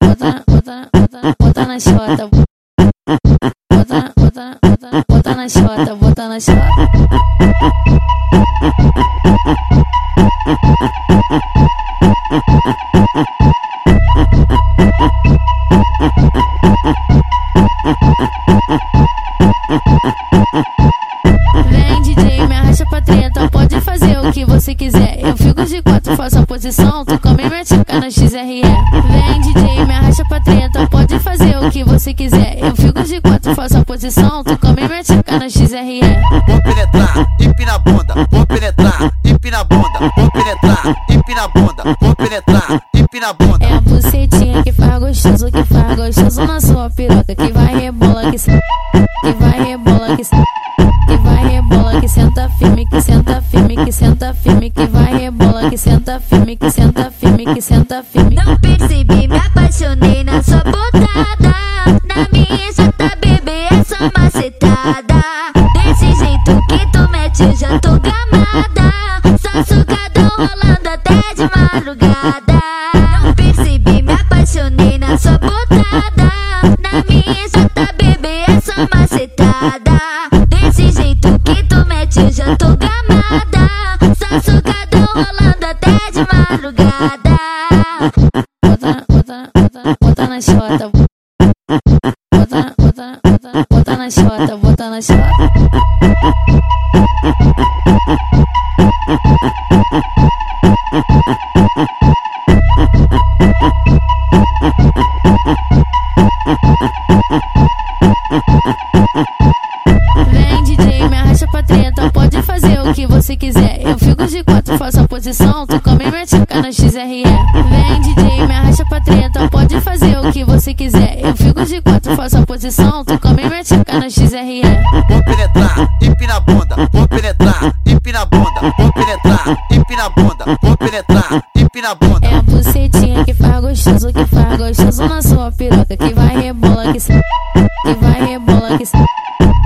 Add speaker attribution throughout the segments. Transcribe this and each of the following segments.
Speaker 1: bota, bota, bota, na chota. Bota, bota, bota, bota na chota, bota na chota. O que você quiser. Eu fico de quatro, faço a posição, tu come minha tchaca no XRE. Vem DJ, me arrasta pra treta, pode fazer o que você quiser. Eu fico de quatro, faço a posição, tu come minha tchaca no XRE.
Speaker 2: Vou penetrar, empina a bunda, vou penetrar, empina a bunda, vou penetrar, empina a bunda, vou penetrar, empina a bunda.
Speaker 1: É a bucetinha que faz gostoso, que faz gostoso na sua piroca, que vai rebola, que que vai rebola, que senta firme, que vai rebola, que senta firme, que senta firme, que senta firme.
Speaker 3: Não percebi, me apaixonei na sua botada. Na minha jota, bebê, é só macetada. Desse jeito que tu mete, eu já tô gamada. Só sugadão rolando até de madrugada. Não percebi, me apaixonei na sua botada. Na minha jota, bebê, é só macetada. Desse jeito que tu mete, eu já tô gamada.
Speaker 1: Na chota. Bota, bota, bota, bota na chota, bota na chota. Vem DJ, me arrasta pra treta, pode fazer o que você quiser. Eu fico de quatro, faço a posição, tu come minha tchaca no XRE. Você quiser. Eu fico de quatro, faço a posição, tu come minha tchaca no XRE.
Speaker 2: Vou penetrar, empina a bunda, vou penetrar, empina a bunda, vou penetrar, empina a bunda, vou penetrar, empina a bunda.
Speaker 1: É a bucetinha que faz gostoso, que faz gostoso na sua piroca, que vai rebola, que se... que vai rebola, que se...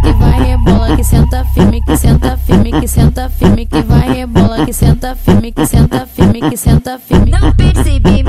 Speaker 1: que vai rebola, que senta firme, que senta firme, que senta firme, que vai rebola, que senta firme, que senta firme, que senta firme.
Speaker 3: Não percebi,